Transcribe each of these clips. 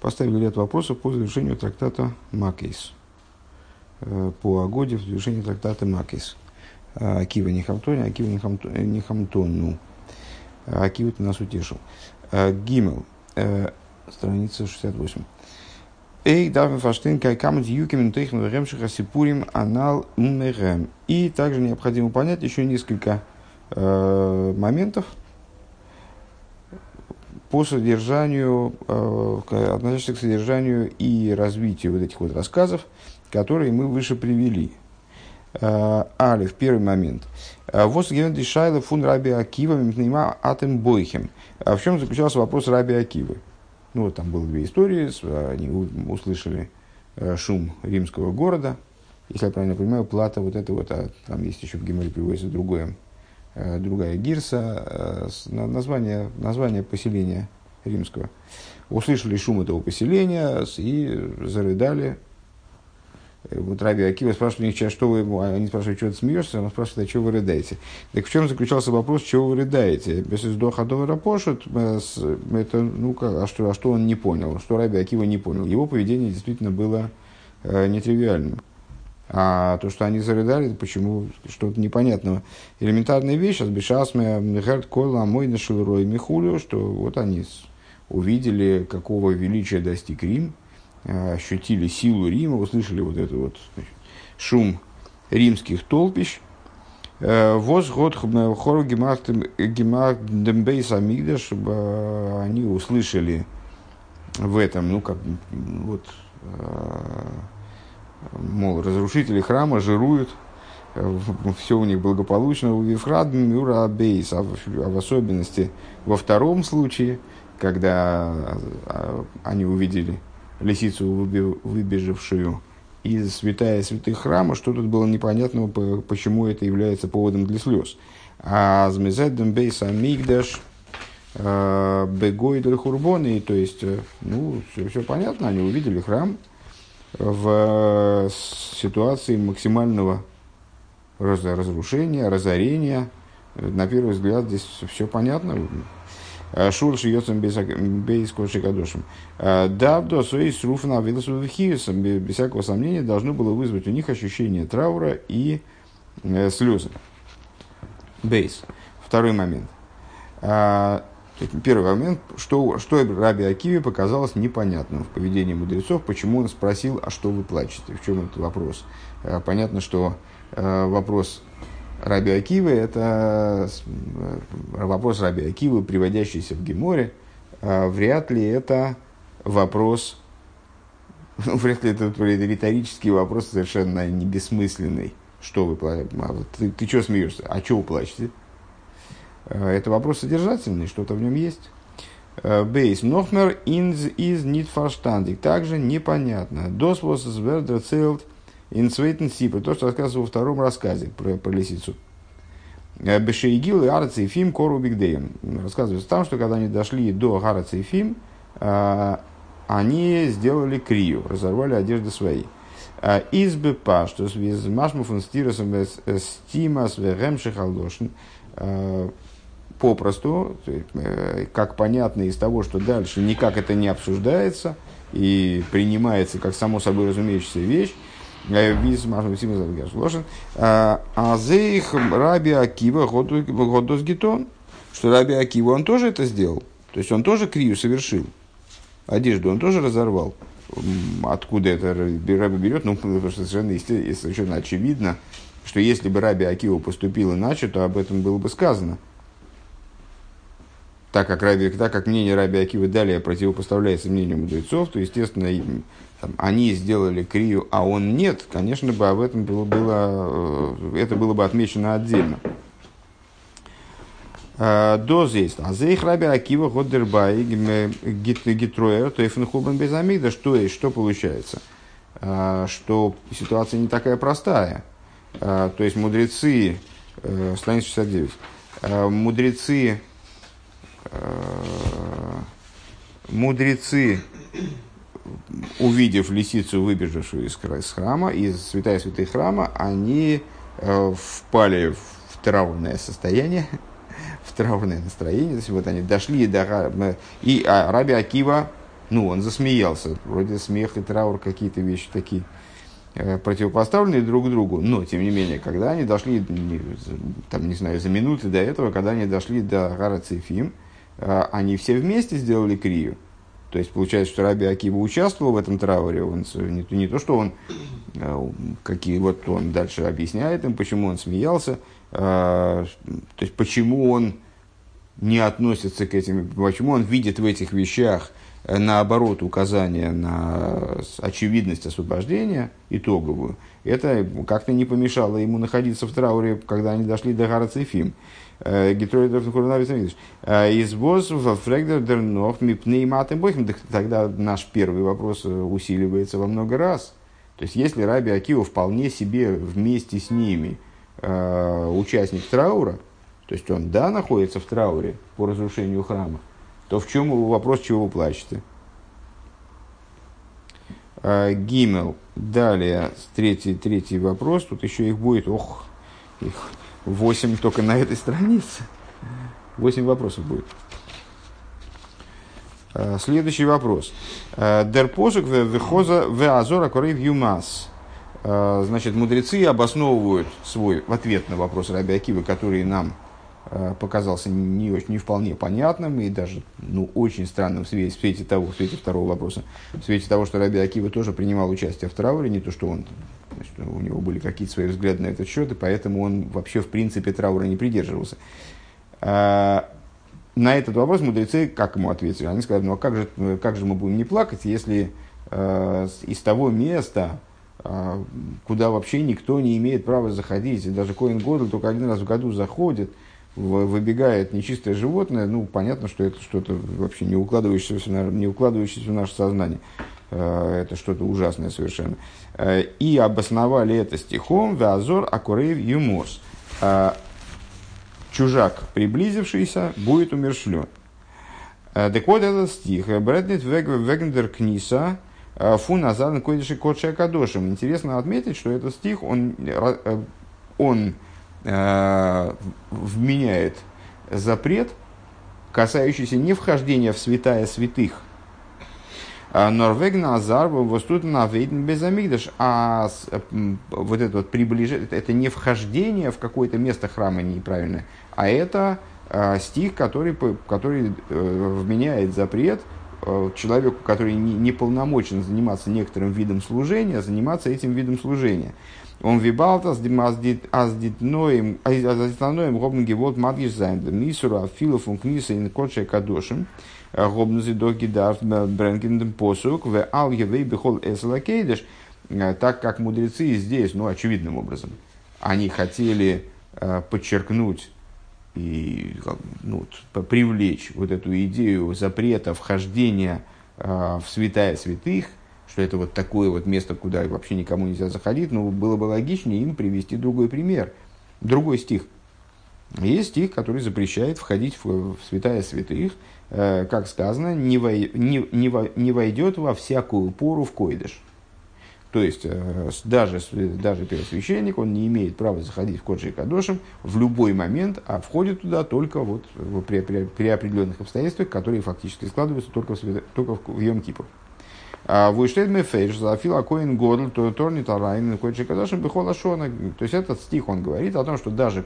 поставили ряд вопросов по завершению трактата Макейс. Э, по Агоде в завершении трактата Макейс. Акива Нихамтони, Акива Нихамтону. Акива ты нас утешил. Гимел, страница 68. Эй, давим фаштин, кай камент юкимен техну ремшиха сипурим анал ммерем. И также необходимо понять еще несколько э, моментов по содержанию, э, относящихся к содержанию и развитию вот этих вот рассказов, которые мы выше привели. Э, Алиф, первый момент. Э, вот Геннадий Шайла фун Раби Акива мимпнейма атем бойхем. А в чем заключался вопрос Раби Акивы? Ну, вот там было две истории, они услышали э, шум римского города. Если я правильно понимаю, плата вот это вот, а там есть еще в Геморе приводится другое, э, другая гирса, э, название, название поселения римского. Услышали шум этого поселения и зарыдали вот Раби Акива спрашивает у них, что вы, они спрашивают, что ты смеешься, он спрашивает, а что вы рыдаете? Так в чем заключался вопрос, чего вы рыдаете? Без издоха до рапошет, это, ну, а что, а что он не понял, что Раби Акива не понял? Его поведение действительно было э, нетривиальным. А то, что они зарыдали, почему что-то непонятного. Элементарная вещь, Асбешасме, Герд Койла, Мой Нашилрой Михулю, что вот они увидели, какого величия достиг Рим, Э, ощутили силу Рима, услышали вот этот вот значит, шум римских толпищ. Э, Воз год хору гемагдембейс амигда, чтобы э, они услышали в этом, ну, как, вот, мол, разрушители храма жируют, все у них благополучно, у Вифрад Мюра Бейс, а в особенности во втором случае, когда они увидели лисицу, выбежавшую из святая святых храма, что тут было непонятного, почему это является поводом для слез. А змезеддем бейса мигдаш э, бегой хурбоны, то есть, э, ну, все, все понятно, они увидели храм в э, ситуации максимального разрушения, разорения. На первый взгляд здесь все понятно, Э, Шур шьется без кошикадошем. Э, Давдо свои сруф на велосипедхиусом, без всякого сомнения, должно было вызвать у них ощущение траура и слезы. Бейс. Второй момент. Первый момент, что, что Раби Акиве показалось непонятным в поведении мудрецов, почему он спросил, а что вы плачете, в чем этот вопрос. Понятно, что вопрос Раби Акивы – это э, вопрос Раби Акивы, приводящийся в Геморе. Вряд ли это вопрос, ну, вряд ли это риторический вопрос совершенно не бессмысленный. Что вы плачете? А ты, ты что смеешься? А что вы плачете? А, это вопрос содержательный, что-то в нем есть. Бейс. Нохмер инз из нитфарштандик. Также непонятно. Дос was вердер целт Инцвейтен Сипа, то, что рассказывал во втором рассказе про, про лисицу. Э, Бешейгил и Арца и Фим Кору Бигдеем. Рассказывается там, что когда они дошли до Гараца и Фим, э, они сделали крию, разорвали одежды свои. Э, из БП, что с Машмуфон Стиросом Стимас Вегемши Халдошин, попросту, как понятно из того, что дальше никак это не обсуждается и принимается как само собой разумеющаяся вещь, Виз Машин Симон Ложен. А зейх Раби Акива Годос Гитон, что Раби Акива он тоже это сделал. То есть он тоже крию совершил. Одежду он тоже разорвал. Откуда это Раби берет? Ну, потому что совершенно, совершенно очевидно, что если бы Раби Акива поступил иначе, то об этом было бы сказано так как, Раби, так как мнение Раби Акивы далее противопоставляется мнению мудрецов, то, естественно, там, они сделали крию, а он нет, конечно бы об этом было, было, э, это было бы отмечено отдельно. Э, до здесь. А за их раби Акива Годдербай Гитроер, то и без Амида, что есть, что получается? Э, что ситуация не такая простая. То есть мудрецы, страница 69, мудрецы, мудрецы увидев лисицу, выбежавшую из, храма, из святая святых храма, они э, впали в траурное состояние, в траурное настроение. То есть вот они дошли до... И а, Раби Акива Ну, он засмеялся. Вроде смех и траур какие-то вещи такие э, противопоставленные друг другу. Но, тем не менее, когда они дошли, там, не знаю, за минуты до этого, когда они дошли до Гара Цифим, э, они все вместе сделали крию. То есть получается, что Раби Акива участвовал в этом трауре. Он, не, не то, что он, э, какие, вот он дальше объясняет им, почему он смеялся, то есть почему он не относится к этим, почему он видит в этих вещах Э, наоборот, указание на очевидность освобождения, итоговую, это как-то не помешало ему находиться в трауре, когда они дошли до. Э, э, Избоз в Фрегдер Дернох Мипнейматым Тогда наш первый вопрос усиливается во много раз. То есть, если Раби Акива вполне себе вместе с ними участник траура, то есть он, да, находится в трауре по разрушению храма, то в чем вопрос, чего вы плачете? А, Гимел. Далее, третий, третий вопрос. Тут еще их будет, ох, их восемь только на этой странице. Восемь вопросов будет. А, следующий вопрос. Дерпосук вехоза веазора корейв юмас. Значит, мудрецы обосновывают свой в ответ на вопрос Раби Акивы, который нам Э, показался не, очень, не вполне понятным и даже ну, очень странным в свете, в свете того, в свете второго вопроса, в свете того, что Раби Акива тоже принимал участие в трауре, не то, что он, значит, у него были какие-то свои взгляды на этот счет, и поэтому он вообще в принципе траура не придерживался. А, на этот вопрос мудрецы как ему ответили? Они сказали, ну а как же, как же мы будем не плакать, если э, из того места, э, куда вообще никто не имеет права заходить, и даже Коин Годл только один раз в году заходит, выбегает нечистое животное, ну, понятно, что это что-то вообще не укладывающееся, не укладывающееся в наше сознание. Э, это что-то ужасное совершенно. Э, и обосновали это стихом «Веазор акурейв юморс». Чужак, приблизившийся, будет умершлен. Так вот этот стих. Брэднет вегендер книса фу назад койдиши кодши кадошим. Интересно отметить, что этот стих, он, он э, вменяет запрет, касающийся не вхождения в святая святых, а Норвегна Азар на Вейден Безамигдаш, а вот это вот приближение, это не вхождение в какое-то место храма неправильное, а это стих, который, который э, вменяет запрет э, человеку, который не, полномочен заниматься некоторым видом служения, заниматься этим видом служения. Он вибалтас аздитноем аздитноем гобн гевот мадгиш зайн да мисура фила фун книса ин кодше кадошим. Гобн зи до гидар бренгендем посук в ал евей бихол эслакейдеш так как мудрецы здесь, ну, очевидным образом, они хотели э, подчеркнуть и ну, привлечь вот эту идею запрета вхождения э, в святая святых, что это вот такое вот место, куда вообще никому нельзя заходить, но было бы логичнее им привести другой пример, другой стих. Есть стих, который запрещает входить в, в святая святых, э, как сказано, не, вой, не, не, не войдет во всякую пору в койдыш. То есть, э, даже, даже первосвященник, он не имеет права заходить в קדשי קדשים в любой момент, а входит туда только вот при, при, при определенных обстоятельствах, которые фактически складываются только в, только в Йом-Кипур. וואו עס שטייט מפורש, אַז אפילו אַ כהן גדול, טאָר ניט אַריין, קדשי קדשים, בכל השנה. То есть этот стих, он говорит о том, что даже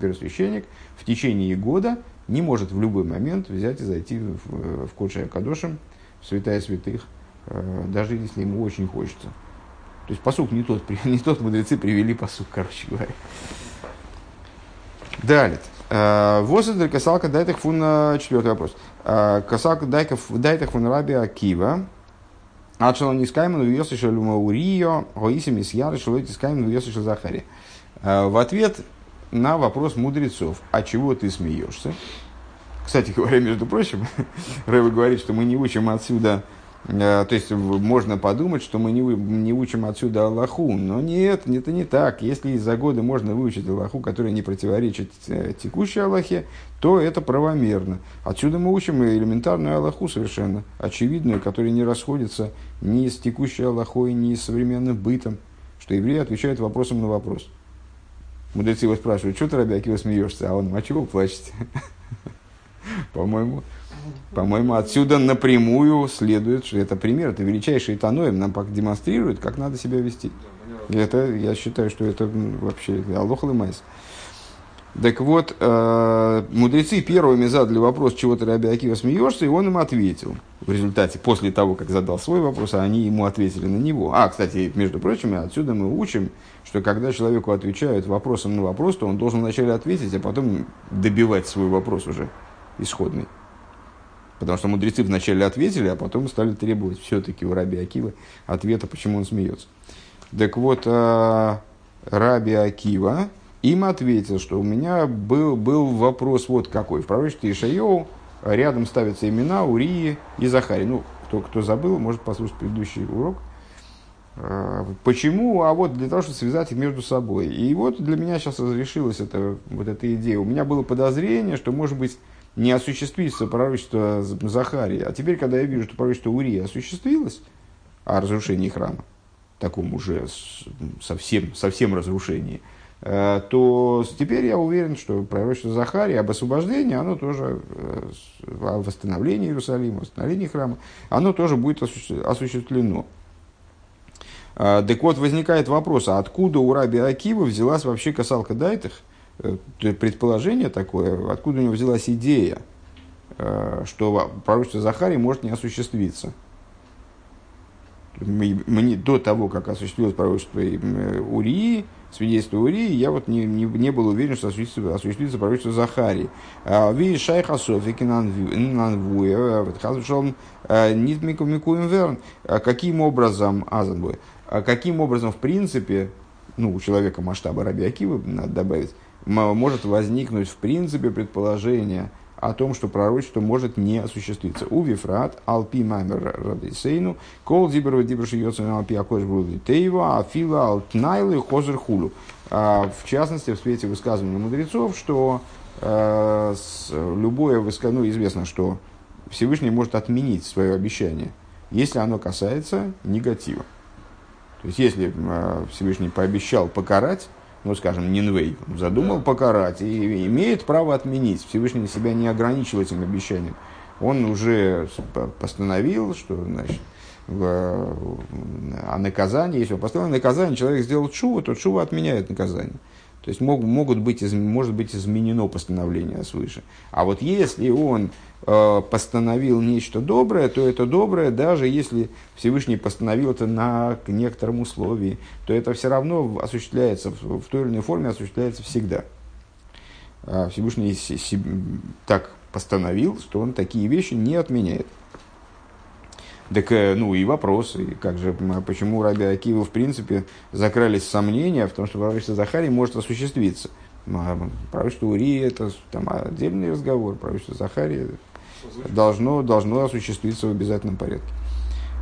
первосвященник в течение года не может в любой момент взять и зайти в, в קדשי קדשים, в святая святых, э, даже если ему очень хочется. То есть посук не тот, не тот мудрецы привели посук, короче говоря. Далее. Э, Восадр касалка дайтах фун, четвертый вопрос. Э, касалка дайтах фун раби Акива, что не скаймен увез еще Урио, Гоисим из Яры, Шелойти скаймен увез еще Захари. В ответ на вопрос мудрецов, а чего ты смеешься? Кстати говоря, между прочим, Рэва говорит, что мы не учим отсюда Э, то есть можно подумать, что мы не, не учим отсюда Аллаху, но нет, это не так. Если за годы можно выучить Аллаху, которая не противоречит э, текущей Аллахе, то это правомерно. Отсюда мы учим элементарную Аллаху совершенно, очевидную, которая не расходится ни с текущей Аллахой, ни с современным бытом, что евреи отвечают вопросом на вопрос. Мудрецы его спрашивают, что ты, Рабяки, вы смеешься? А он, а чего плачете? По-моему, По-моему, отсюда напрямую следует, что это пример, это величайший Таноем нам демонстрирует, как надо себя вести. Это, я считаю, что это вообще Аллах Майс. Так вот, э, мудрецы первыми задали вопрос, чего ты, Раби Акива, смеешься, и он им ответил. В результате, после того, как задал свой вопрос, они ему ответили на него. А, кстати, между прочим, отсюда мы учим, что когда человеку отвечают вопросом на вопрос, то он должен вначале ответить, а потом добивать свой вопрос уже исходный. Потому что мудрецы вначале ответили, а потом стали требовать все-таки у Раби Акива ответа, почему он смеется. Так вот, э, Раби Акива им ответил, что у меня был, был вопрос вот какой. В пророчестве Ишайоу рядом ставятся имена Урии и Захари. Ну, кто, кто забыл, может послушать предыдущий урок. Э, почему? А вот для того, чтобы связать их между собой. И вот для меня сейчас разрешилась эта, вот эта идея. У меня было подозрение, что, может быть, не осуществится пророчество Захарии. А теперь, когда я вижу, что пророчество Урии осуществилось, о разрушении храма, таком уже совсем, совсем разрушении, э, то теперь я уверен, что пророчество Захарии об освобождении, оно тоже, э, о восстановлении Иерусалима, восстановлении храма, оно тоже будет осуществлено. Э, так вот, возникает вопрос, а откуда у Раби Акива взялась вообще касалка дайтых, предположение такое, откуда у него взялась идея, что пророчество Захарии может не осуществиться – мне, до того, как осуществилось пророчество э, Урии, свидетельство Урии, я вот не, не, не был уверен, что осуществится, осуществится пророчество Захарии. А, Ви шайха софики нанвуя, э, нит микуем верн. А каким образом, азанбой, каким образом, в принципе, ну, у человека масштаба Раби Акивы, надо добавить, может возникнуть, в принципе, предположение, о том, что пророчество может не осуществиться. У Вифрат, Алпи Маймер Радисейну, Кол Дибер Дибер Шиёцин Алпи Акош Тейва, Афила Алтнайлы Хозер Хулу. А, в частности, в свете высказывания мудрецов, что э, любое высказывание, ну, известно, что Всевышний может отменить свое обещание, если оно касается негатива. То есть, если э, Всевышний пообещал покарать, ну, скажем, Нинвей, задумал покарать и имеет право отменить. Всевышний себя не ограничил этим обещанием. Он уже постановил, что значит, о наказании, если он поставил наказание, человек сделал чуву, то чува отменяет наказание. То есть мог, могут быть, может быть изменено постановление свыше. А вот если он э, постановил нечто доброе, то это доброе, даже если Всевышний постановил это на некотором условии, то это все равно осуществляется, в, в той или иной форме осуществляется всегда. А Всевышний так постановил, что он такие вещи не отменяет. Так, э, ну и вопрос, и как же, почему Раби Акива, в принципе, закрались сомнения в том, что пророчество Захарии может осуществиться. Пророчество Урии – это там, отдельный разговор, пророчество Захарии должно, должно осуществиться в обязательном порядке.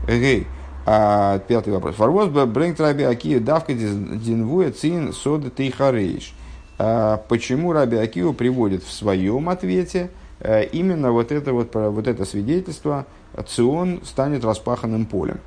Эгей. А, пятый вопрос. Фарвоз брэнк Раби Акива давка динвуя цин сода тейхарейш. А, почему Раби Акива приводит в своем ответе э, именно вот это, вот, вот это свидетельство Цион станет распаханным полем.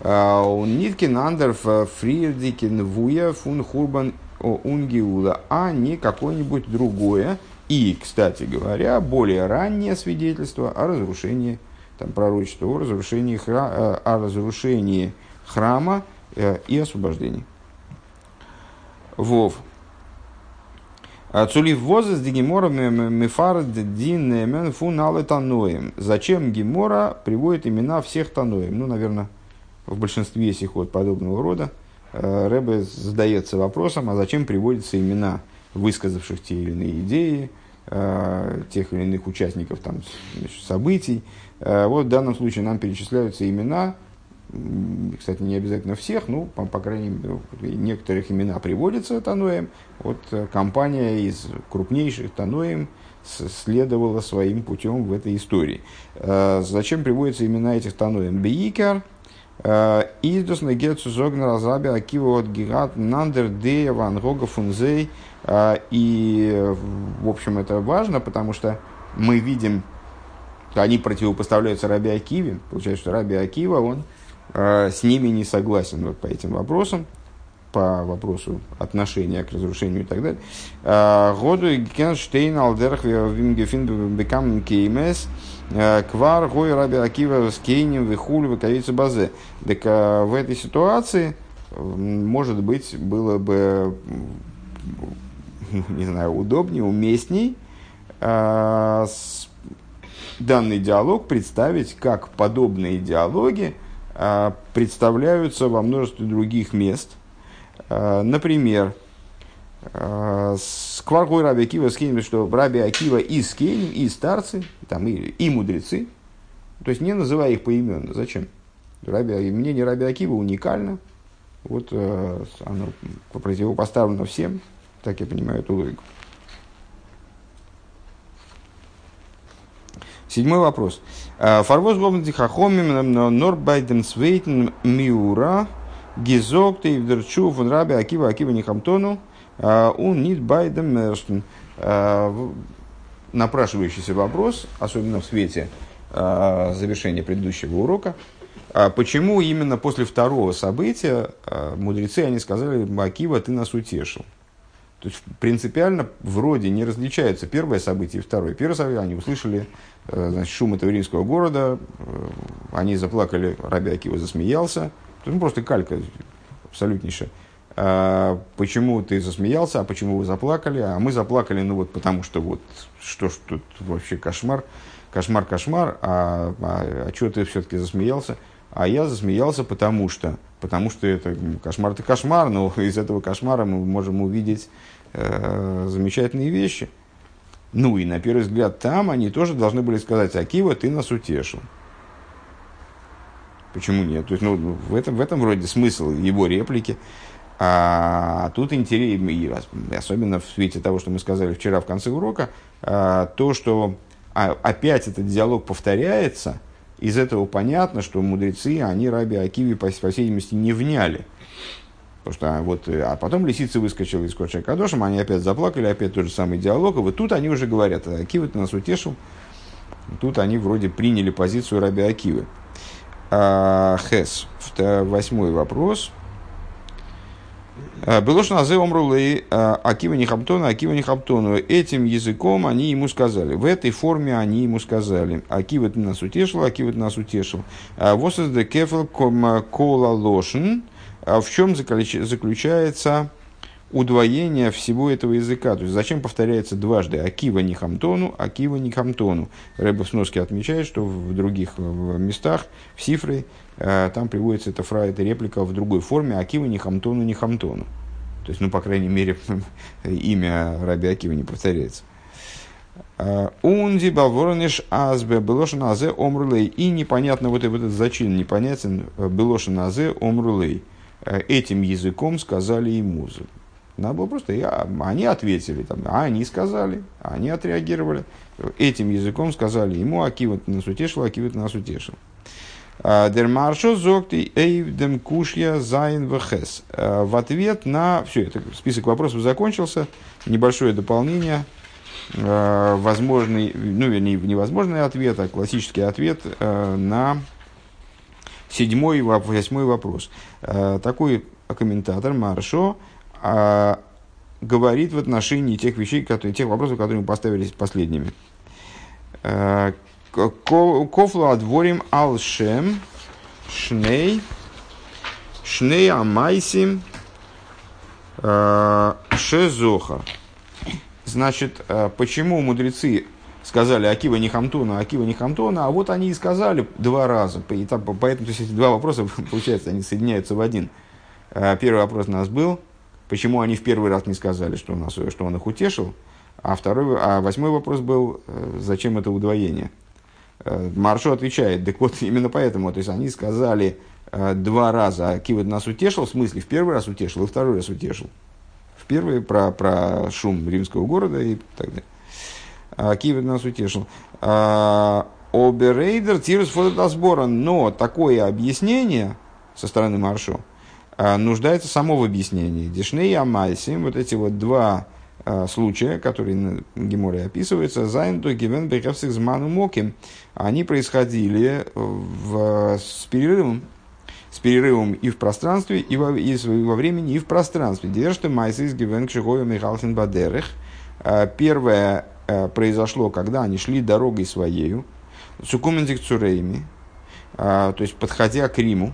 А, Ниткин андерф фриердикин вуя фун хурбан унгиула, а не какое-нибудь другое. И, кстати говоря, более раннее свидетельство о разрушении, там пророчество о разрушении, хра, э, о разрушении храма э, и освобождении. Вов. Цулив возес ди гемора мефар дин немен фун таноем. Зачем гемора приводит имена всех таноем? Ну, наверное, в большинстве сих вот подобного рода. Э, Рэбе задается вопросом, а зачем приводятся имена высказавших те или иные идеи, э, тех или иных участников там, событий. Э, вот в данном случае нам перечисляются имена, кстати, не обязательно всех, ну, по, по крайней мере, некоторых имена приводятся Таноем. Вот э, компания из крупнейших Таноем следовала своим путем в этой истории. Э, зачем приводятся имена этих Таноем? Бейкер, э, Издус Нагетсу Зогна Разаби Акива от Гигат Нандер Дея Ван Гога Фунзей. И, в общем, это важно, потому что мы видим, они противопоставляются Раби Акиве. Получается, что Раби Акива, он с ними не согласен вот по этим вопросам. по вопросу отношения к разрушению и так далее. А, году Генштейн Алдерх Вимгефин Бекам Кеймес Квар Гой Раби Акива с Кейнем Вихуль Ваковица Базе. Так в этой ситуации, может быть, было бы не знаю, удобнее, уместней данный диалог представить как подобные диалоги а, представляются во множестве других мест. А, например, а, с Кваргой Раби Акива с что Раби Акива и Скейним, и старцы, там, и, и мудрецы, то есть не называя их поименно. Зачем? Раби, мнение Раби Акива уникально, вот оно противопоставлено всем, так я понимаю эту логику. Седьмой вопрос. Э, Фарвоз гомнти хахомим норбайден свейтен миура гизок тейвдерчу фон раби акива акива нихамтону э, он нит байден мерштен. Э, напрашивающийся вопрос, особенно в свете завершения предыдущего урока, почему именно после второго события мудрецы они сказали, Акива, ты нас утешил. То есть принципиально вроде не различаются первое событие и второе. Первое событие они услышали э, значит, шум этого римского города, э, они заплакали, Раби Акива засмеялся. Ну, просто калька абсолютнейшая. А, почему ты засмеялся, а почему вы заплакали? А мы заплакали, ну вот потому что вот, что ж тут вообще кошмар, кошмар, кошмар, а, а, а что ты все-таки засмеялся? А я засмеялся, потому что, потому что это кошмар это кошмар, но из этого кошмара мы можем увидеть э, замечательные вещи. Ну и на первый взгляд там они тоже должны были сказать, Акива, ты нас утешил. Почему нет? То есть, ну, в этом, в этом вроде смысл его реплики. А тут интересно, особенно в свете того, что мы сказали вчера в конце урока, а, то, что а, опять этот диалог повторяется – из этого понятно, что мудрецы, они раби Акиви, по, по всей видимости, не вняли. Потому что а, вот, а потом лисица выскочила из Кодша Кадошем, они опять заплакали, опять тот же самый диалог. И вот тут они уже говорят, Акива ты нас утешил. Тут они вроде приняли позицию раби Акивы. А, Хес. Восьмой вопрос. Что Белош назе омрулей Акива Нихамтона, Акива Нихамтону. Этим языком они ему сказали. В этой форме они ему сказали. Акива ты нас утешил, Акива ты нас утешил. Вот из кефел кола лошен. В чем заключается удвоение всего этого языка. То есть зачем повторяется дважды Акива не хамтону, Акива не хамтону. Сноски отмечает, что в других местах, в Сифре, э, там приводится эта фраза, эта реплика в другой форме Акива не хамтону, не хамтону. То есть, ну, по крайней мере, имя Раби Акива не повторяется. Э, Унди балворониш азбе белошин азе омрулей. И непонятно вот этот зачин, непонятен э, белошин азе омрулей. Этим языком сказали ему. Надо было просто, я, они ответили, там, а они сказали, они отреагировали. Этим языком сказали ему, Акива ты нас утешил, Акива ты нас утешил. А, דער מהרש״א זאָגט אויף דעם קושיא זיין וחית. А, в ответ на... Все, это список вопросов закончился. Небольшое дополнение. А, возможный, ну, вернее, невозможный ответ, а классический ответ на седьмой, восьмой вопрос. Такой комментатор Маршо говорит в отношении тех вещей, которые, тех вопросов, которые мы поставили последними. А, Кофлу отворим алшем шней шней амайсим а, шезоха. Значит, а, почему мудрецы сказали Акива не Хамтона, Акива не Хамтона, а вот они и сказали два раза. Поэтому то есть, эти два вопроса, получается, они соединяются в один. А, первый вопрос у нас был – Почему они в первый раз не сказали, что, у нас, что он их утешил? А, второй, а восьмой вопрос был, э, зачем это удвоение? Э, Маршо отвечает, так вот именно поэтому, то есть они сказали э, два раза, Кивот нас утешил, в смысле в первый раз утешил и второй раз утешил. В первый про, про шум римского города и так далее. А Кивот нас утешил. А, Оберейдер тирус фотосбора, но такое объяснение со стороны Маршо – а, нуждается само в объяснении. Дишней Амайсим, вот эти вот два случая, которые на Геморе описываются, Зайнду Гивен Бехевсик Зману Моким, они происходили в, с перерывом, с перерывом и в пространстве, и во, и во времени, и в пространстве. Держте майсы из Гивен Кшигою Михалхин Бадерых. А, первое а, произошло, когда они шли дорогой своею, Цукумендик Цурейми, то есть подходя к Риму.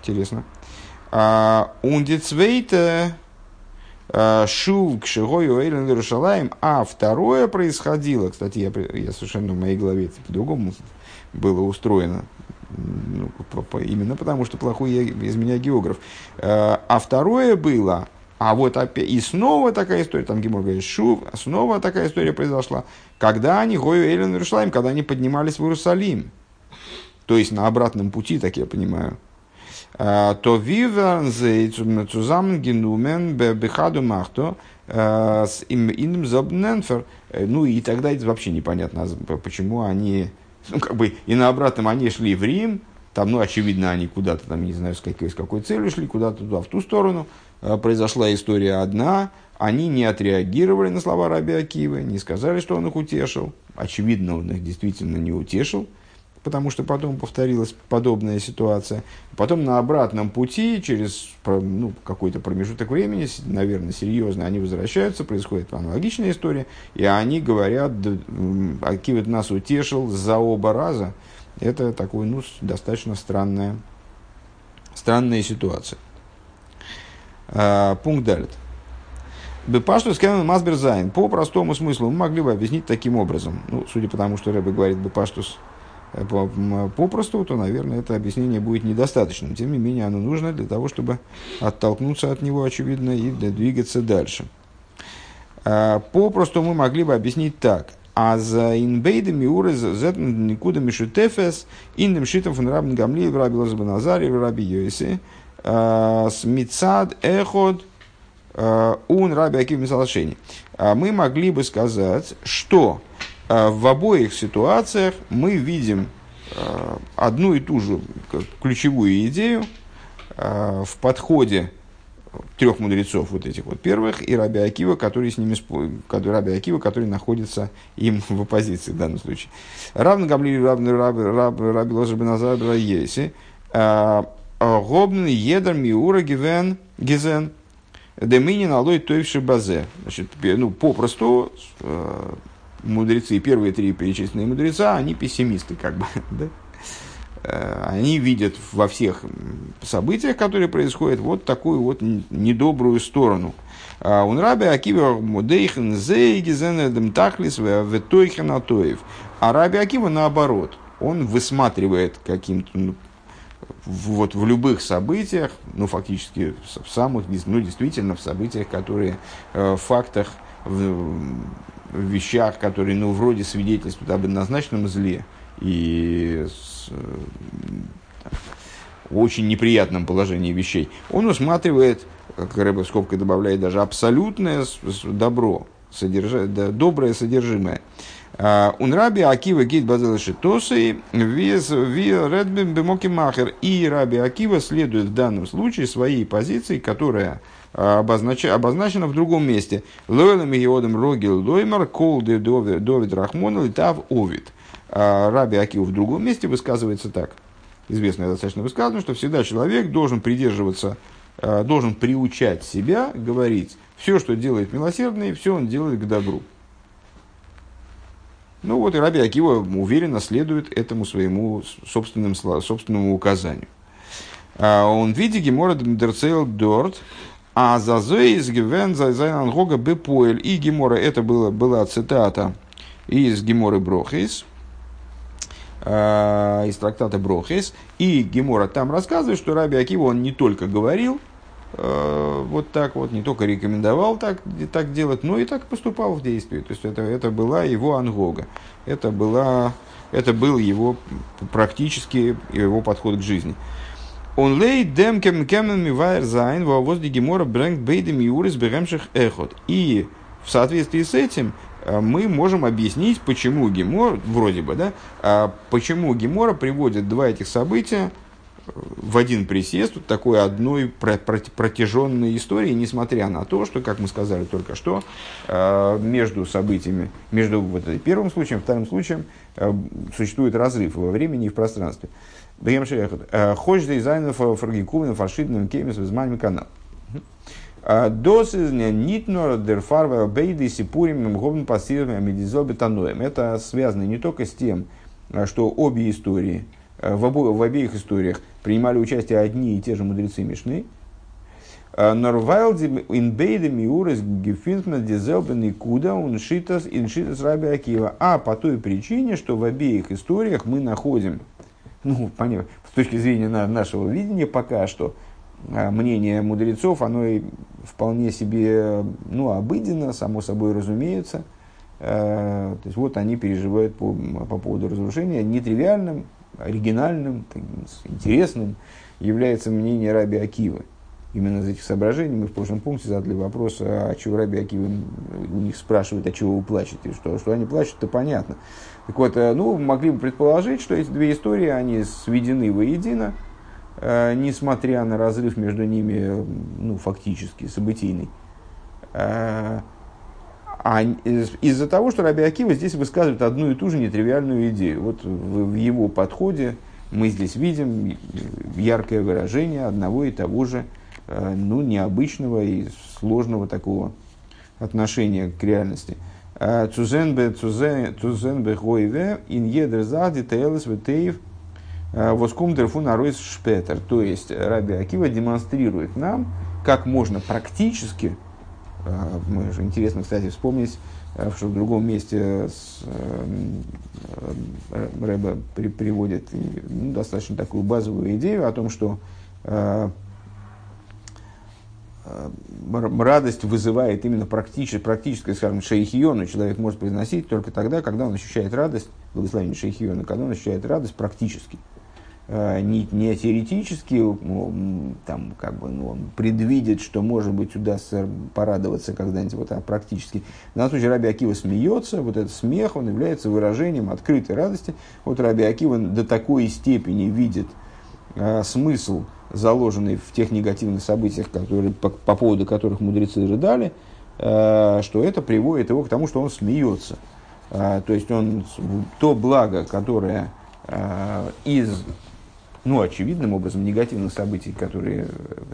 Интересно. Ундицвейта Шул к Шигою Эйлен Иерушалаем, а второе происходило, кстати, я, я совершенно в моей голове это по-другому было устроено, ну, по, по, именно потому что плохой я, из меня географ. А второе было, а вот опять, и снова такая история, там Гимор говорит, Шув, снова такая история произошла, когда они, Гою Эйлен Иерушалаем, когда они поднимались в Иерусалим. То есть на обратном пути, так я понимаю. Э, то виверн zusammengenommen бехаду махто э, с иным забненфер. Э, ну и тогда это вообще непонятно, почему они, ну как бы и на обратном они шли в Рим, там, ну, очевидно, они куда-то там, не знаю, с какой, с какой целью шли, куда-то туда, в ту сторону. Произошла история одна, они не отреагировали на слова Раби Акивы, не сказали, что он их утешил. Очевидно, он их действительно не утешил потому что потом повторилась подобная ситуация. Потом на обратном пути, через ну, какой-то промежуток времени, наверное, серьезно, они возвращаются, происходит аналогичная история, и они говорят, Акивит нас утешил за оба раза. Это такой, ну, достаточно странная, странная ситуация. А, пункт далит. Бепашту с Масберзайн. По простому смыслу мы могли бы объяснить таким образом. Ну, судя по тому, что Рэбе говорит Бепаштус попросту, то, наверное, это объяснение будет недостаточным. Тем не менее, оно нужно для того, чтобы оттолкнуться от него, очевидно, и двигаться дальше. А, попросту мы могли бы объяснить так. А за инбейдами уры зетн никуда мишутефес индем шитом фон рабн гамли в раби лазабаназаре в раби йоисе а, смицад эход а, ун раби акив мисалашени. Мы могли бы сказать, что в обоих ситуациях мы видим а, одну и ту же ключевую идею а, в подходе трех мудрецов вот этих вот первых и Раби Акива, который с ними который, Раби Акива, который находится им в оппозиции в данном случае. Равно Гамли Раби Раби Ложа Беназар Еси Гобн Едер Миура Гивен Гизен Деминин Алой Тойвши Базе. Значит, ну, попросту мудрецы, первые три перечисленные мудреца, они пессимисты, как бы, да? Э, они видят во всех событиях, которые происходят, вот такую вот недобрую сторону. А он раби Акива мудейхен зейгизен тахлис ветойхен атоев. А раби Акива наоборот, он высматривает каким-то, ну, вот в любых событиях, ну фактически в самых, ну действительно в событиях, которые э, в фактах, в, вещах, которые, ну, вроде свидетельствуют об однозначном зле и с, э, очень неприятном положении вещей, он усматривает, как Рэбе в скобкой добавляет, даже абсолютное добро, содержа, да, доброе содержимое. А, Он раби Акива гид базелыши тосы вес редбим бемоки махер. И раби Акива следует в данном случае своей позиции, которая обознач... обозначено в другом месте. Лойлем и Иодом Рогил Лоймар Кол де Довид Рахмон Литав Овид. А Раби Акив в другом месте высказывается так. Известное достаточно высказывание, что всегда человек должен придерживаться, а, должен приучать себя говорить, все, что делает милосердный, все он делает к добру. Ну вот и Раби Акива уверенно следует этому своему собственному, собственному указанию. А он видит Гемора Дерцейл Дорт, а за Зоис Гивен за Гога Бепоэль. И Гемора, это было, была цитата из Геморы Брохис, э, из трактата Брохис. И Гемора там рассказывает, что Раби Акива, он не только говорил, э, вот так вот, не только рекомендовал так, так делать, но и так поступал в действии. То есть это, это была его הנהגה. Это, была, это был его практически его подход к жизни. און לויט דעם קען מען מבאר זיין וואָס די גמרא ברענגט ביידע מאורעות בהמשך אחד. И в соответствии с этим э, мы можем объяснить, почему Гемор, вроде бы, да, а почему Гемора приводит два этих события э, в один присест, вот такой одной протяженной истории, несмотря на то, что, как мы сказали только что, э, между событиями, между вот первым случаем, вторым случаем существует разрыв во времени и в пространстве. Бегем шерехот. Хош дизайна фаргикумен фаршидным кемис визмальми канал. Дос из нитнор дерфарва бейды сипурим мгобн пассивным медизобетаноем. Это связано не только с тем, что обе истории, в, обо, в обеих историях принимали участие одни и те же мудрецы Мишны, Норвайлди инбейда миурес гефинтна дизелбен и куда он шитас иншитас раби Акива. А по той причине, что в обеих историях мы находим, ну, понятно, с точки зрения нашего видения пока что, а, мнение мудрецов, оно и вполне себе ну, обыденно, само собой разумеется. А, то есть вот они переживают по, по поводу разрушения нетривиальным, оригинальным, интересным является мнение Раби Акивы именно из этих соображений мы в прошлом пункте задали вопрос, а чего Раби Акива у них спрашивают, а чего вы плачете, что, что они плачут, то понятно. Так вот, э, ну, могли бы предположить, что эти две истории, они сведены воедино, э, несмотря на разрыв между ними, ну, фактически, событийный. Э, а из-за того, что Раби Акива здесь высказывает одну и ту же нетривиальную идею. Вот в, его подходе мы здесь видим яркое выражение одного и того же ну, необычного и сложного такого отношения к реальности. Э, цузенбе цузенбе гойве ин едер зади тейлес ветеев э, воскумдер фун аройс шпетер. То есть Раби Акива демонстрирует нам, как можно практически, мы же интересно, кстати, вспомнить, что в другом месте с, Рэба при, приводит ну, достаточно такую базовую идею о том, что Э, радость вызывает именно практически, практическое, скажем, шейхиону, человек может произносить только тогда, когда он ощущает радость, благословение шейхиона, когда он ощущает радость практически. Э, не, не теоретически, там, как бы, ну, он предвидит, что, может быть, удастся порадоваться когда-нибудь, вот, а практически. В данном случае Раби Акива смеется, вот этот смех, он является выражением открытой радости. Вот Раби Акива до такой степени видит э, смысл заложенный в тех негативных событиях, которые, по, по поводу которых мудрецы рыдали, э, что это приводит его к тому, что он смеется. Э, то есть он то благо, которое э, из ну, очевидным образом негативных событий, которые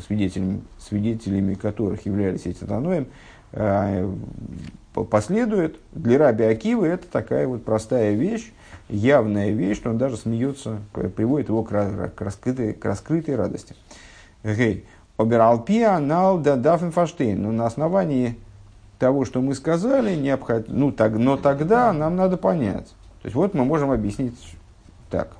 свидетелями, свидетелями которых являлись эти таноем, э, последует. Для Раби Акивы это такая вот простая вещь, явная вещь, что он даже смеется, приводит его к, к, раскрытой, к раскрытой радости. Гей. Обералпия нал да дафенфаштейн. Но на основании того, что мы сказали, необход... ну, так, но тогда нам надо понять. То есть вот мы можем объяснить так,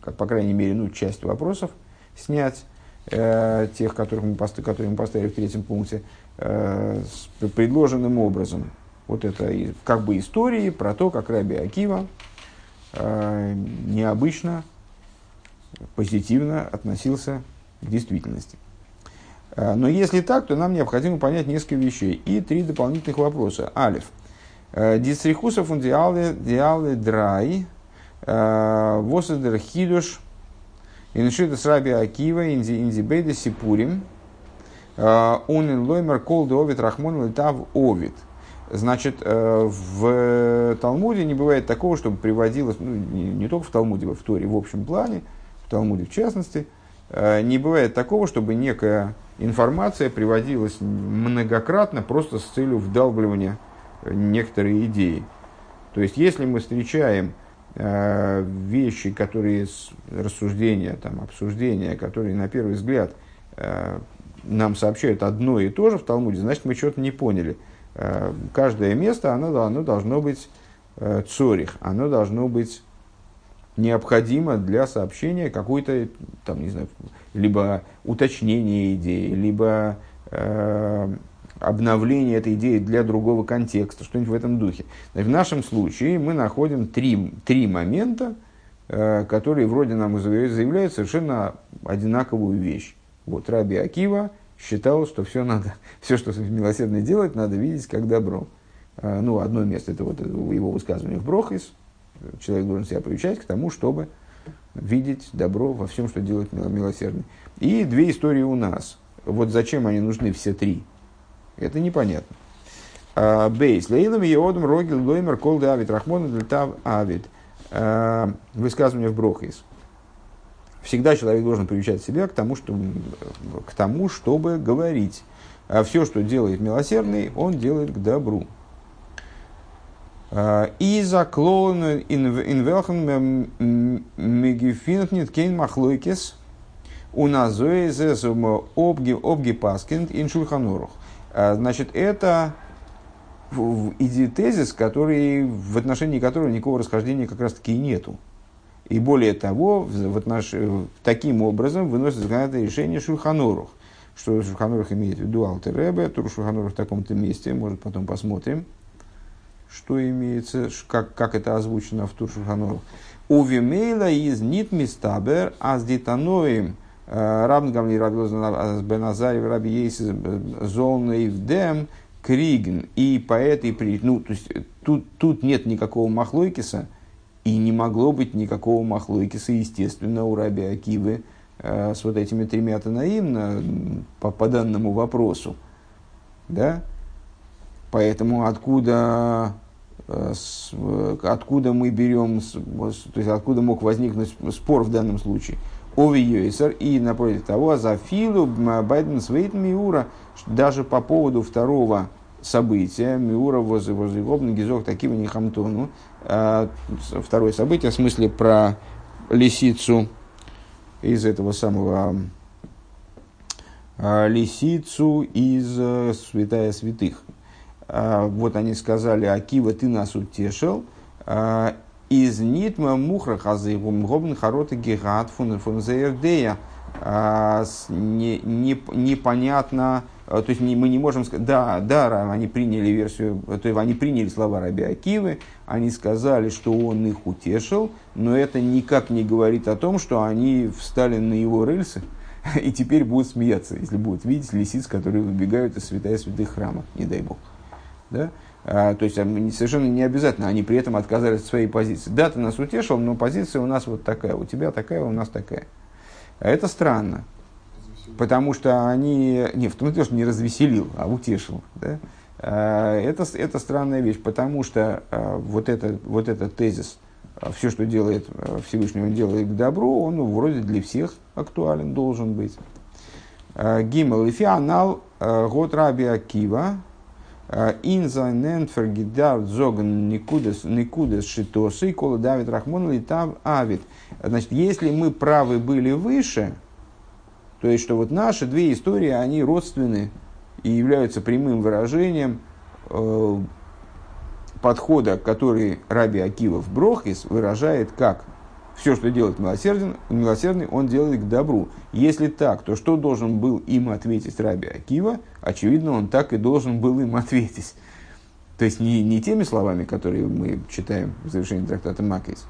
как, по крайней мере, ну, часть вопросов снять, э, тех, которых мы, которые мы поставили в третьем пункте, э, предложенным образом. Вот это как бы истории про то, как Раби Акива Э, необычно, позитивно относился к действительности. Э, но если так, то нам необходимо понять несколько вещей и три дополнительных вопроса. Алиф. Э, Дистрихусов он диалы драй, восадер хидуш, иншитас раби акива, инди бейда сипурим, унин лоймер кол овид рахмон летав овид – Значит, э, в Талмуде не бывает такого, чтобы приводилось, ну, не, не только в Талмуде, в Торе в общем плане, в Талмуде в частности, э, не бывает такого, чтобы некая информация приводилась многократно просто с целью вдалбливания некоторой идеи. То есть, если мы встречаем э, вещи, которые рассуждения, там, обсуждения, которые на первый взгляд нам сообщают одно и то же в Талмуде, значит, мы что-то не поняли – Э, каждое место, оно, оно должно быть э, цорих, оно должно быть необходимо для сообщения какой-то, там, не знаю, либо уточнения идеи, либо э, обновления этой идеи для другого контекста, что-нибудь в этом духе. в нашем случае мы находим три, три момента, э, которые вроде нам заявляют совершенно одинаковую вещь. Вот Раби Акива считал, что все надо, все, что милосердно делать, надо видеть как добро. А, ну, одно место, это вот его высказывание в Брохис. Человек должен себя приучать к тому, чтобы видеть добро во всем, что делает милосердный. И две истории у нас. Вот зачем они нужны все три? Это непонятно. А, бейс. Лейлам Еодом Рогил Лоймер Кол Давид Рахмон Дельтав Авид. А, высказывание в Брохис. Всегда человек должен приучать себя к тому, что, к тому чтобы говорить. А все, что делает милосердный, он делает к добру. А, и заклон инвелхен мегифинтнит кейн махлойкес у назоезес обги паскинд ин шульханорух. А, значит, это идея тезис, который, в отношении которого никакого расхождения как раз таки и нету. И более того, в отнош... таким образом выносит законодательное решение Шульханорух, что Шульханорух имеет в виду Алтеребе, Тур Шульханорух в таком-то месте, может потом посмотрим, что имеется, как, как это озвучено в Тур Шульханорух. Увимейла из нит мистабер аз дитаноим э, Рабн Гамли Раби Беназарев Раби Ейсис Золнейв Дем Криген. И по этой причине, ну, то есть тут, тут нет никакого махлойкиса, и не могло быть никакого махлойкиса, естественно, у Раби Акивы э, с вот этими тремя танаим по, по данному вопросу. Да? Поэтому откуда, э, откуда мы берем, то есть откуда мог возникнуть спор в данном случае? Ови Йойсер и напротив того, за Филу Байден Свейт Миура, даже по поводу второго события, Миура возле возле Гизок таким не хамтону, а, второе событие, в смысле про лисицу из этого самого а, лисицу из э, святая святых. А, вот они сказали, Акива, ты нас утешил, из нитма мухра хазыгум гобн харота гигат фун фун непонятно, Э, то есть не, мы не можем сказать, да, да, они приняли версию, то есть они приняли слова Раби Акивы, они сказали, что он их утешил, но это никак не говорит о том, что они встали на его рельсы и теперь будут смеяться, если будут видеть лисиц, которые выбегают из святая святых храма, не дай бог. Да? А, то есть совершенно не обязательно, они при этом отказались от своей позиции. Да, ты нас утешил, но позиция у нас вот такая, у тебя такая, у нас такая. А это странно. Потому что они, не, в том что не развеселил, а утешил. Да? А, это, это странная вещь, потому что а, вот, это, вот этот тезис, а, все, что делает Всевышний, он делает к добру, он ну, вроде для всех актуален должен быть. Гимел и фианал год раби Акива, Инза ненфер гидар зоган никудес никудес шитосы, кола Давид Рахмон литав авид. Значит, если мы правы были выше, то есть, что вот наши две истории, они родственны и являются прямым выражением э, подхода, который Раби Акива Брохис выражает как все, что делает милосерден, милосердный, он делает к добру. Если так, то что должен был им ответить Раби Акива? Очевидно, он так и должен был им ответить. То есть не, не теми словами, которые мы читаем в завершении трактата Макейс,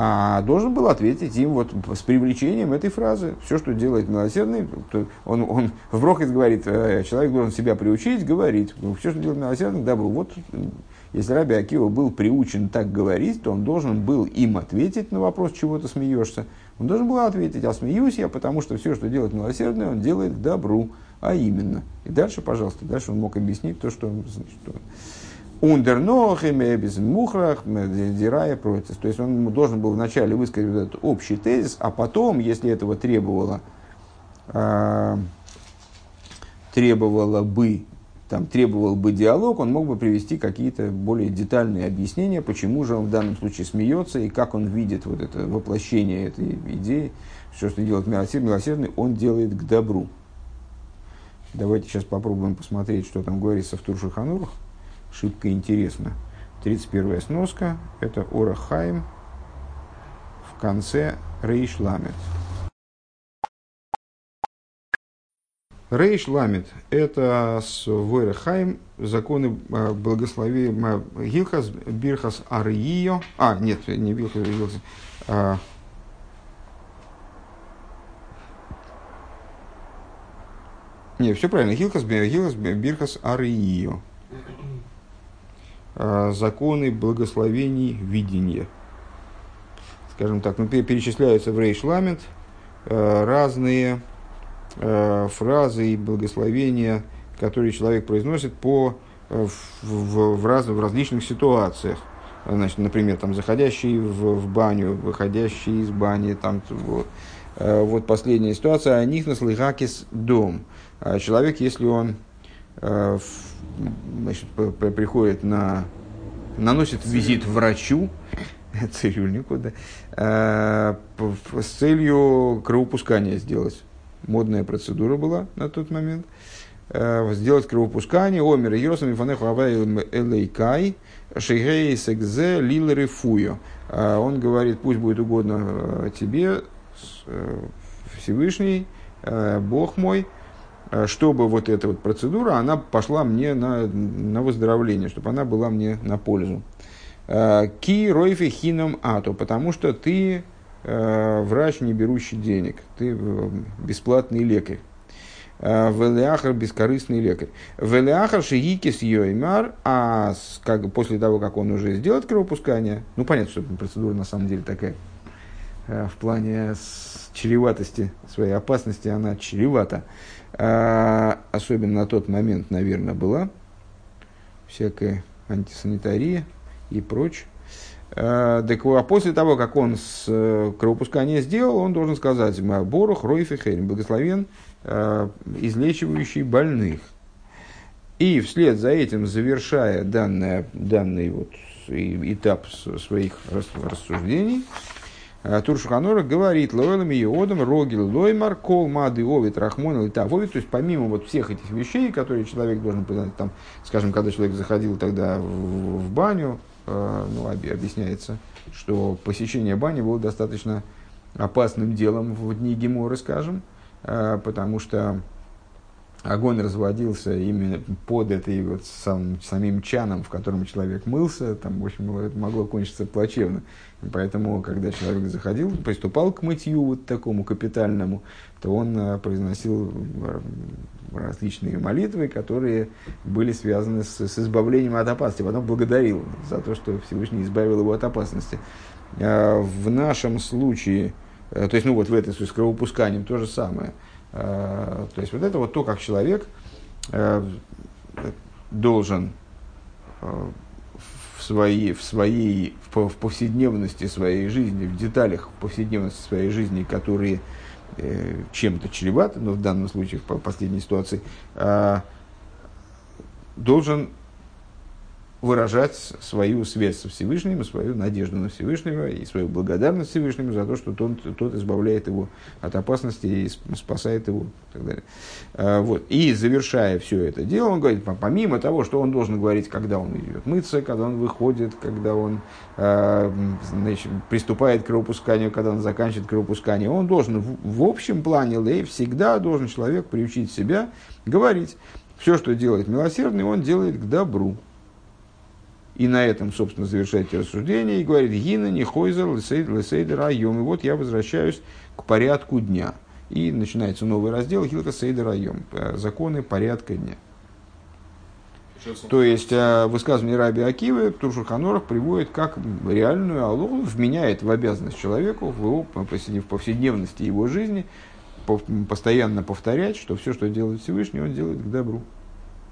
а должен был ответить им вот с привлечением этой фразы. Все, что делает милосердный, он, он в Брохис говорит, э, человек должен себя приучить, говорить. «Ну, все, что делает милосердный, добро. Вот если Раби Акива был приучен так говорить, то он должен был им ответить на вопрос, чего ты смеешься. Он должен был ответить, а смеюсь я, потому что все, что делает милосердный, он делает к добру. А именно. И дальше, пожалуйста, дальше он мог объяснить то, что, что Ундернохеме, без мухрах, дирая против. То есть он должен был вначале высказать этот общий тезис, а потом, если этого требовало, э, требовало бы, там, требовал бы диалог, он мог бы привести какие-то более детальные объяснения, почему же он в данном случае смеется и как он видит вот это воплощение этой идеи, все, что делает милосердный, милосердный он делает к добру. Давайте сейчас попробуем посмотреть, что там говорится в Туршиханурах шибко интересно. 31 сноска – это Орахайм в конце Рейш Ламет. Рейш Ламет – это с Войрахайм законы э, благословения Гилхас, Бирхас Арьио. А, нет, не Бирхас, Бирхас. А, не, все правильно. Гилхас, Бирхас Арьио. Э, законы благословений видения. Скажем так, ну, перечисляются в Рейшламент э, разные э, фразы и благословения, которые человек произносит по, в, в, в, раз, в различных ситуациях. Значит, например, там, заходящий в, в баню, выходящий из бани, там, вот, Вот последняя ситуация. О них наслыхакис дом. Человек, если он значит, приходит на, наносит визит врачу, цирюльнику, да, с целью кровопускания сделать. Модная процедура была на тот момент. Сделать кровопускание. Омер Йосам Ифанеху Авай Элейкай Шейгей Секзе Лилеры Фуйо. Он говорит, пусть будет угодно тебе, Всевышний, Бог мой, чтобы вот эта вот процедура, она пошла мне на, на выздоровление, чтобы она была мне на пользу. Ки ройфи хином ато, потому что ты врач, не берущий денег, ты бесплатный лекарь. Велиахар бескорыстный лекарь. Велиахар шигикис йоймар, а как, после того, как он уже сделает кровопускание, ну понятно, что процедура на самом деле такая, в плане чреватости, своей опасности, она чревата. Особенно на тот момент, наверное, была всякая антисанитария и прочее. Так, а после того, как он с кровопускание сделал, он должен сказать «Борух, Ройфи, Хейрим, благословен, излечивающий больных». И вслед за этим, завершая данное, данный вот этап своих рассуждений, Туршуханора говорит, лоэлами иодом, рогил лоймар, кол мады овит, рахмон и тавовит. То есть, помимо вот всех этих вещей, которые человек должен, там, скажем, когда человек заходил тогда в, в баню, Э, ну, объясняется, что посещение бани было достаточно опасным делом в дни Геморы, скажем, э, потому что огонь разводился именно под этой вот сам, самим чаном, в котором человек мылся, там, в общем, это могло кончиться плачевно. И поэтому, когда человек заходил, приступал к мытью вот такому капитальному, то он э, произносил различные молитвы, которые были связаны с, с избавлением от опасности. Потом благодарил за то, что Всевышний избавил его от опасности. А в нашем случае, э, то есть, ну вот в этой с кровопусканием то же самое. А, то есть, вот это вот то, как человек э, должен э, в своей, в своей в повседневности своей жизни, в деталях повседневности своей жизни, которые Э, чем-то чревато, но в данном случае, в последней ситуации, а, должен выражать свою связь со Всевышним, свою надежду на Всевышнего и свою благодарность Всевышнему за то, что тот, тот избавляет его от опасности и спасает его и так далее. А, вот. И завершая все это дело, он говорит, помимо того, что он должен говорить, когда он идет мыться, когда он выходит, когда он э, значит, приступает к кровопусканию, когда он заканчивает кровопускание, он должен в, в общем плане лей всегда должен человек приучить себя говорить, все, что делает милосердный, он делает к добру. И на этом, собственно, завершает рассуждение и говорит, Гина не хойзер лесейдер айом. И вот я возвращаюсь к порядку дня. И начинается новый раздел Хилка Сейдер Айом. Э, законы порядка дня. То есть э, высказывание Раби Акивы Туршурханорах приводит как реальную Аллаху, вменяет в обязанность человеку в его в повседневности его жизни постоянно повторять, что все, что делает Всевышний, он делает к добру.